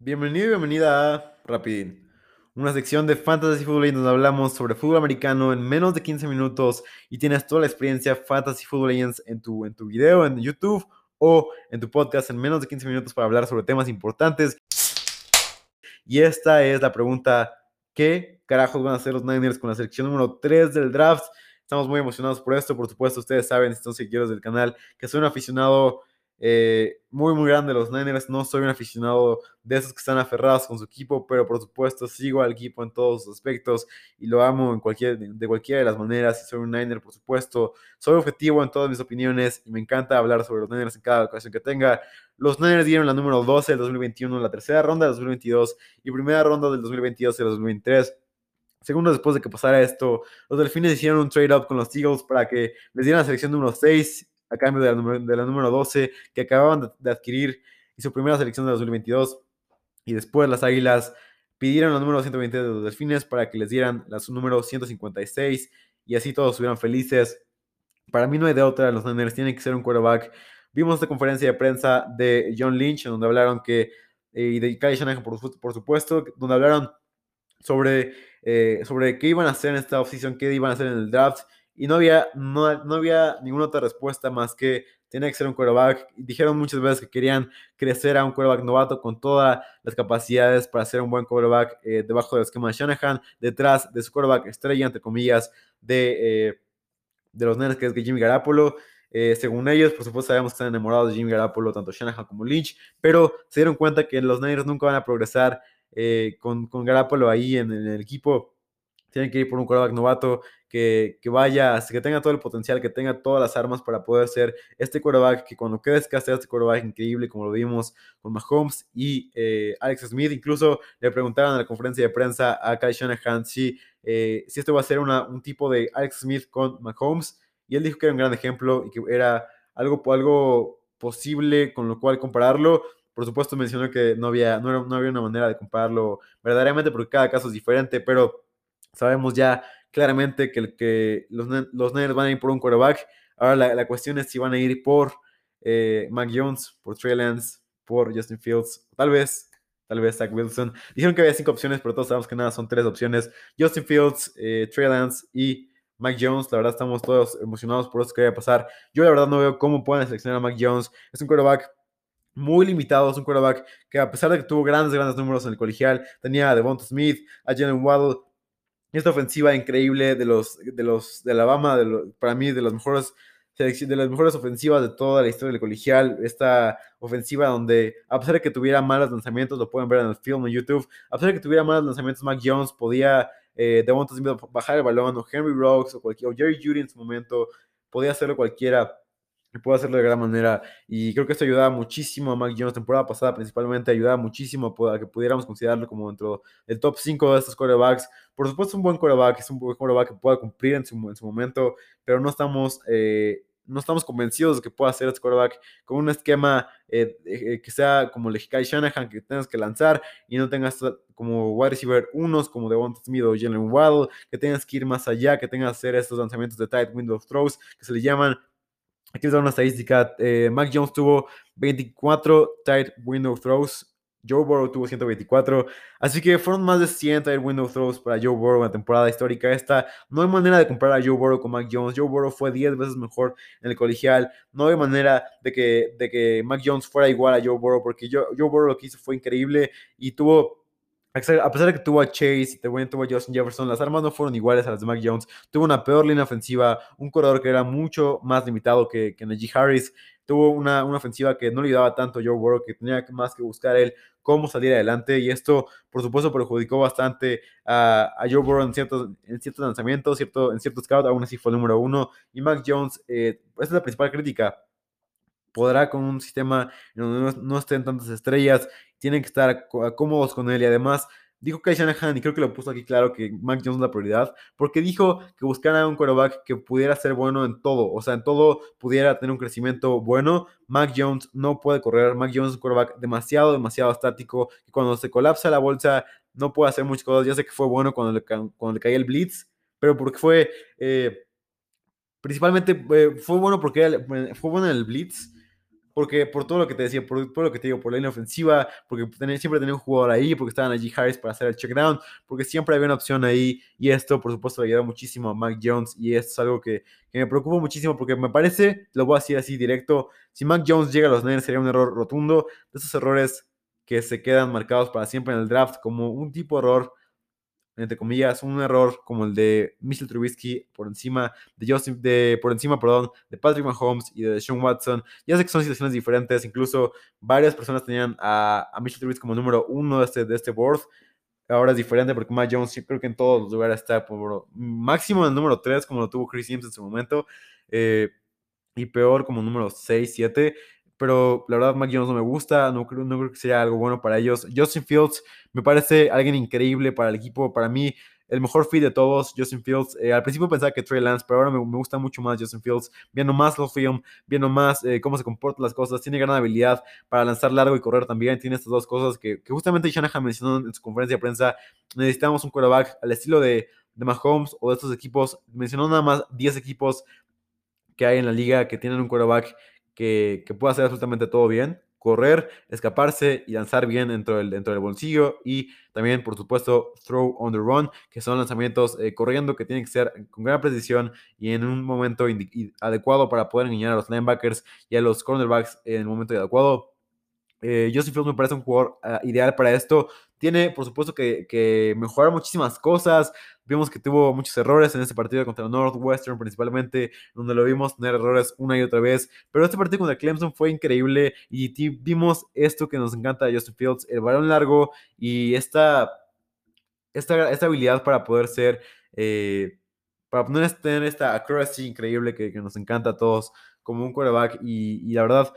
Bienvenido y bienvenida a Rapidín, una sección de Fantasy Football donde hablamos sobre fútbol americano en menos de 15 minutos y tienes toda la experiencia Fantasy Football Legends en tu, en tu video, en YouTube o en tu podcast en menos de 15 minutos para hablar sobre temas importantes. Y esta es la pregunta, ¿qué carajos van a hacer los Niners con la selección número 3 del draft? Estamos muy emocionados por esto, por supuesto, ustedes saben, si son seguidores del canal, que soy un aficionado eh, muy, muy grande de los Niners. No soy un aficionado de esos que están aferrados con su equipo, pero por supuesto sigo al equipo en todos los aspectos y lo amo en cualquier, de cualquiera de las maneras. Soy un Niner, por supuesto. Soy objetivo en todas mis opiniones y me encanta hablar sobre los Niners en cada ocasión que tenga. Los Niners dieron la número 12 del 2021, la tercera ronda del 2022 y primera ronda del 2022 y del 2023. Segundos después de que pasara esto, los Delfines hicieron un trade-up con los Eagles para que les dieran la selección número 6 a cambio de la, de la número 12 que acababan de, adquirir y su primera selección de 2022. Y después las Águilas pidieron la número 120 de los Delfines para que les dieran la su número 156 y así todos estuvieran felices. Para mí no hay de otra, los Niners tienen que ser un quarterback. Vimos esta conferencia de prensa de John Lynch, donde hablaron que, eh, y de Kyle Shanahan, por, por, supuesto, donde hablaron sobre, eh, sobre qué iban a hacer en esta offseason, qué iban a hacer en el draft, y no había, no, no había ninguna otra respuesta más que tiene que ser un quarterback. Dijeron muchas veces que querían crecer a un quarterback novato con todas las capacidades para ser un buen quarterback eh, debajo del esquema de Shanahan, detrás de su quarterback estrella, entre comillas, de, eh, de los nenes que es Jimmy Garapolo. Eh, según ellos, por supuesto, sabemos que están enamorados de Jimmy Garapolo, tanto Shanahan como Lynch, pero se dieron cuenta que los Niners nunca van a progresar con, con Garapolo ahí en, en el equipo tienen que ir por un quarterback novato que, vaya, que tenga todo el potencial, que tenga todas las armas para poder ser este quarterback que cuando crezca sea este quarterback increíble, como lo vimos con Mahomes y eh, Alex Smith. Incluso le preguntaron en la conferencia de prensa a Kyle Shanahan si, eh, si esto va a ser un tipo de Alex Smith con Mahomes. Y él dijo que era un gran ejemplo y que era algo, algo posible con lo cual compararlo. Por supuesto mencionó que no había, no, no había una manera de compararlo verdaderamente porque cada caso es diferente, pero Sabemos ya claramente que, los, los Niners van a ir por un quarterback. Ahora la, cuestión es si van a ir por eh, Mac Jones, por Trey Lance, por Justin Fields, tal vez, tal vez Zach Wilson. Dijeron que había cinco opciones, pero todos sabemos que nada, son tres opciones. Justin Fields, eh, Trey Lance y Mac Jones. La verdad estamos todos emocionados por eso que vaya a pasar. Yo la verdad no veo cómo pueden seleccionar a Mac Jones. Es un quarterback muy limitado, es un quarterback que a pesar de que tuvo grandes, grandes números en el colegial, tenía a Devonta Smith, a Jalen Waddle, esta ofensiva increíble de los de los de Alabama, de para mí de las mejores de las mejores ofensivas de toda la historia del colegial, esta ofensiva donde a pesar de que tuviera malos lanzamientos, lo pueden ver en el film en YouTube, a pesar de que tuviera malos lanzamientos, Mac Jones podía eh, de bajar el balón, o Henry Rocks, o, cualquier, o Jerry Judy en su momento, podía hacerlo cualquiera y puede hacerlo de gran manera. Y creo que esto ayudaba muchísimo a Mac Jones, temporada pasada principalmente, ayudaba muchísimo a que pudiéramos considerarlo como dentro del top 5 de estos quarterbacks. Por supuesto, es un buen quarterback, es un buen quarterback que pueda cumplir en su, en su momento, pero no estamos, eh, no estamos convencidos de que pueda hacer este quarterback con un esquema eh, eh, que sea como el de Shanahan, que tengas que lanzar y no tengas como wide receiver unos como Devonta Smith o Jalen Waddle, que tengas que ir más allá, que tengas que hacer estos lanzamientos de tight window throws, que se le llaman Aquí les da una estadística. Eh, Mac Jones tuvo 24 tight window throws. Joe Burrow tuvo 124. Así que fueron más de 100 tight window throws para Joe Burrow en la temporada histórica esta. No hay manera de comparar a Joe Burrow con Mac Jones. Joe Burrow fue 10 veces mejor en el colegial. No hay manera de que, de que Mac Jones fuera igual a Joe Burrow porque Joe, Joe Burrow lo que hizo fue increíble y tuvo a pesar de que tuvo a Chase tuvo a Justin Jefferson, las armas no fueron iguales a las de Mac Jones. Tuvo una peor línea ofensiva, un corredor que era mucho más limitado que, que Najee Harris. Tuvo una, una, ofensiva que no le ayudaba tanto a Joe Burrow, que tenía más que buscar él cómo salir adelante. Y esto, por supuesto, perjudicó bastante a, a Joe Burrow en ciertos, en ciertos lanzamientos, cierto, en ciertos scouts. Aún así fue el número uno. Y Mac Jones, eh, esa es la principal crítica podrá con un sistema en donde no, estén tantas estrellas, tienen que estar cómodos con él y además dijo que Shanahan, y creo que lo puso aquí claro, que Mac Jones es la prioridad, porque dijo que buscara un quarterback que pudiera ser bueno en todo, o sea, en todo pudiera tener un crecimiento bueno. Mac Jones no puede correr, Mac Jones es un quarterback demasiado, demasiado estático, y cuando se colapsa la bolsa no puede hacer muchas cosas. Ya sé que fue bueno cuando le, cuando le caía el blitz, pero porque fue, eh, principalmente, eh, fue bueno porque fue bueno en el blitz, porque por todo lo que te decía, por todo lo que te digo, por la línea ofensiva, porque siempre tenía un jugador ahí, porque estaban allí Harris para hacer el check down, porque siempre había una opción ahí, y esto, por supuesto, le ayudó muchísimo a Mac Jones, y esto es algo que, que me preocupa muchísimo, porque me parece, lo voy a decir así directo, si Mac Jones llega a los Niners sería un error rotundo, de esos errores que se quedan marcados para siempre en el draft como un tipo de error entre comillas, un error como el de Mitchell Trubisky por encima de Justin, de, por encima, perdón, de Patrick Mahomes y de Sean Watson. Ya sé que son situaciones diferentes, incluso varias personas tenían a, a Mitchell Trubisky como número uno de este, de este board. Ahora es diferente porque Matt Jones creo que en todos los lugares está por máximo en el número 3, como lo tuvo Chris Sims en su momento, eh, y peor como número 6, 7 pero la verdad Mac Jones no me gusta, no creo, no creo que sea algo bueno para ellos. Justin Fields me parece alguien increíble para el equipo, para mí el mejor fit de todos, Justin Fields. Eh, al principio pensaba que Trey Lance, pero ahora me, gusta mucho más Justin Fields, viendo más los film, viendo más eh, cómo se comportan las cosas, tiene gran habilidad para lanzar largo y correr también, tiene estas dos cosas que, que justamente Shanahan mencionó en su conferencia de prensa, necesitamos un quarterback al estilo de, de Mahomes o de estos equipos, mencionó nada más 10 equipos que hay en la liga que tienen un quarterback que, pueda hacer absolutamente todo bien, correr, escaparse y lanzar bien dentro del, dentro del bolsillo y también, por supuesto, throw on the run, que son lanzamientos eh, corriendo que tienen que ser con gran precisión y en un momento adecuado para poder engañar a los linebackers y a los cornerbacks en el momento adecuado. Eh, Joseph Fields me parece un jugador ah, ideal para esto. Tiene, por supuesto, que, que, mejorar muchísimas cosas. Vimos que tuvo muchos errores en este partido contra Northwestern, principalmente, donde lo vimos tener errores una y otra vez. Pero este partido contra Clemson fue increíble y vimos esto que nos encanta de Justin Fields: el balón largo y esta, esta, esta habilidad para poder ser. Eh, para poder tener esta accuracy increíble que, nos encanta a todos como un quarterback. Y la verdad,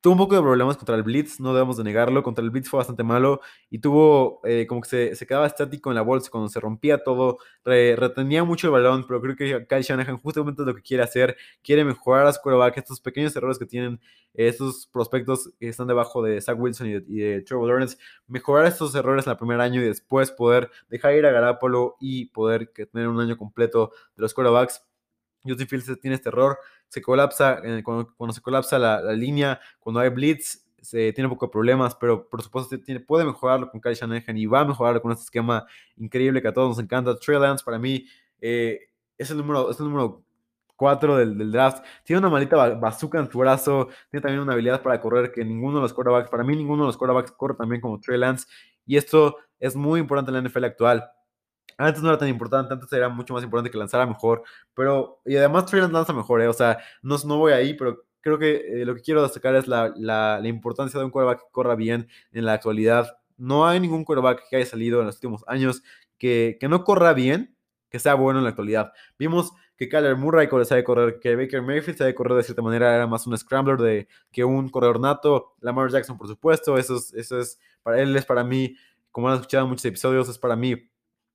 Tuvo un poco de problemas contra el Blitz, no debemos de negarlo. Contra el Blitz fue bastante malo y tuvo eh, como que se, se, quedaba estático en la bolsa cuando se rompía todo. retenía mucho el balón, pero creo que Kyle Shanahan justamente es lo que quiere hacer. Quiere mejorar a su quarterback, estos pequeños errores que tienen estos prospectos que están debajo de Zach Wilson y de, Trevor Lawrence. Mejorar estos errores en el primer año y después poder dejar ir a Garapolo y poder tener un año completo de los quarterbacks. Justin Fields tiene este error se colapsa, eh, cuando, se colapsa la, línea, cuando hay blitz, se tiene poco problemas, pero por supuesto tiene, puede mejorarlo con Kyle Shanahan y va a mejorarlo con este esquema increíble que a todos nos encanta. Trey Lance para mí eh, es el número, es el número 4 del, draft. Tiene una malita bazooka en su brazo, tiene también una habilidad para correr que ninguno de los quarterbacks, para mí ninguno de los quarterbacks corre también como Trey Lance y esto es muy importante en la NFL actual. Antes no era tan importante, antes era mucho más importante que lanzara mejor, pero, y además Trey lanza mejor, ¿eh? o sea, no, no voy ahí, pero creo que eh, lo que quiero destacar es la, la, la, importancia de un quarterback que corra bien en la actualidad. No hay ningún quarterback que haya salido en los últimos años que, que no corra bien, que sea bueno en la actualidad. Vimos que Kyler Murray sabe correr, que Baker Mayfield sabe correr de cierta manera, era más un scrambler de, que un corredor nato. Lamar Jackson, por supuesto, eso es, eso es, para él es para mí, como han escuchado en muchos episodios, es para mí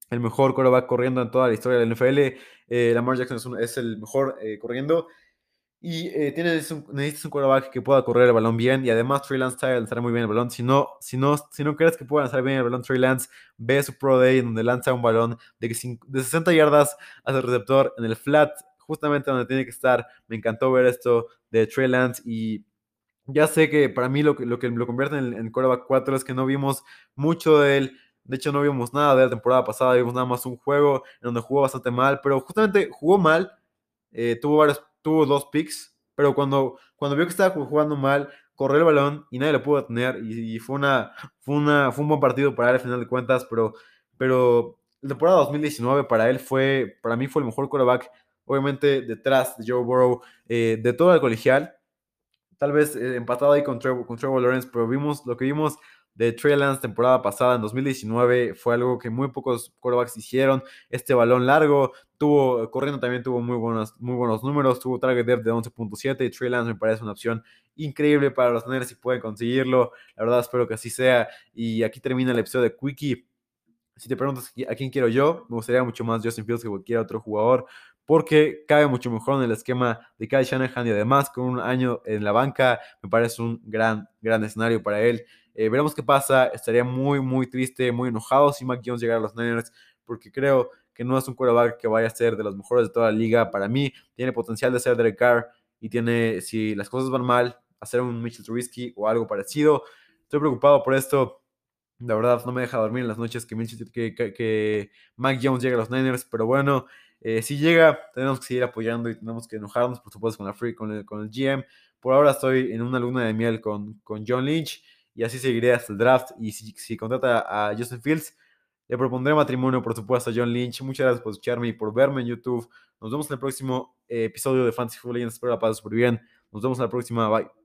el mejor quarterback corriendo en toda la historia del NFL. Eh, Lamar Jackson es, el mejor eh, corriendo. Y eh, tienes un, necesitas un quarterback que pueda correr el balón bien. Y además, Trey Lance sabe lanzar muy bien el balón. Si no, si no, si no crees que pueda lanzar bien el balón, Trey Lance ve su Pro Day donde lanza un balón de, de 60 yardas hacia el receptor en el flat, justamente donde tiene que estar. Me encantó ver esto de Trey Lance. Y ya sé que para mí lo que lo, que lo convierte en, en quarterback 4 es que no vimos mucho de él de hecho, no vimos nada de la temporada pasada, vimos nada más un juego en donde jugó bastante mal, pero justamente jugó mal, eh, tuvo, varios, tuvo dos picks, pero cuando, cuando vio que estaba jugando mal, corrió el balón y nadie lo pudo tener y, fue, una, fue, una, fue un buen partido para él al final de cuentas, pero, pero la temporada 2019 para él fue, para mí fue el mejor quarterback, obviamente detrás de Joe Burrow, eh, de todo el colegial, tal vez eh, empatado ahí con Trevor, con Trevor Lawrence, pero vimos lo que vimos de Trey Lance temporada pasada en 2019 fue algo que muy pocos quarterbacks hicieron. Este balón largo, tuvo, corriendo también tuvo muy buenos, muy buenos números, tuvo target depth de 11.7 y Trey Lance me parece una opción increíble para los tener si pueden conseguirlo. La verdad espero que así sea. Y aquí termina el episodio de Quickie. Si te preguntas a quién quiero yo, me gustaría mucho más Justin Fields que cualquier otro jugador porque cabe mucho mejor en el esquema de Kyle Shanahan y además con un año en la banca me parece un gran, gran escenario para él. Eh, veremos qué pasa. Estaría muy, muy triste, muy enojado si Mac Jones llegara a los Niners, porque creo que no es un quarterback que vaya a ser de los mejores de toda la liga. Para mí, tiene potencial de ser Derek Carr y tiene, si las cosas van mal, hacer un Mitchell Trubisky o algo parecido. Estoy preocupado por esto. La verdad, no me deja dormir en las noches que, que, que, Mac Jones llegue a los Niners, pero bueno, eh, si llega, tenemos que seguir apoyando y tenemos que enojarnos, por supuesto, con la Free, con el, con el GM. Por ahora estoy en una luna de miel con, con John Lynch y así seguiré hasta el draft. Y si, contrata a Justin Fields, le propondré matrimonio, por supuesto, a John Lynch. Muchas gracias por escucharme y por verme en YouTube. Nos vemos en el próximo eh, episodio de Fantasy Football Legends. Espero la pasen súper bien. Nos vemos en la próxima. Bye.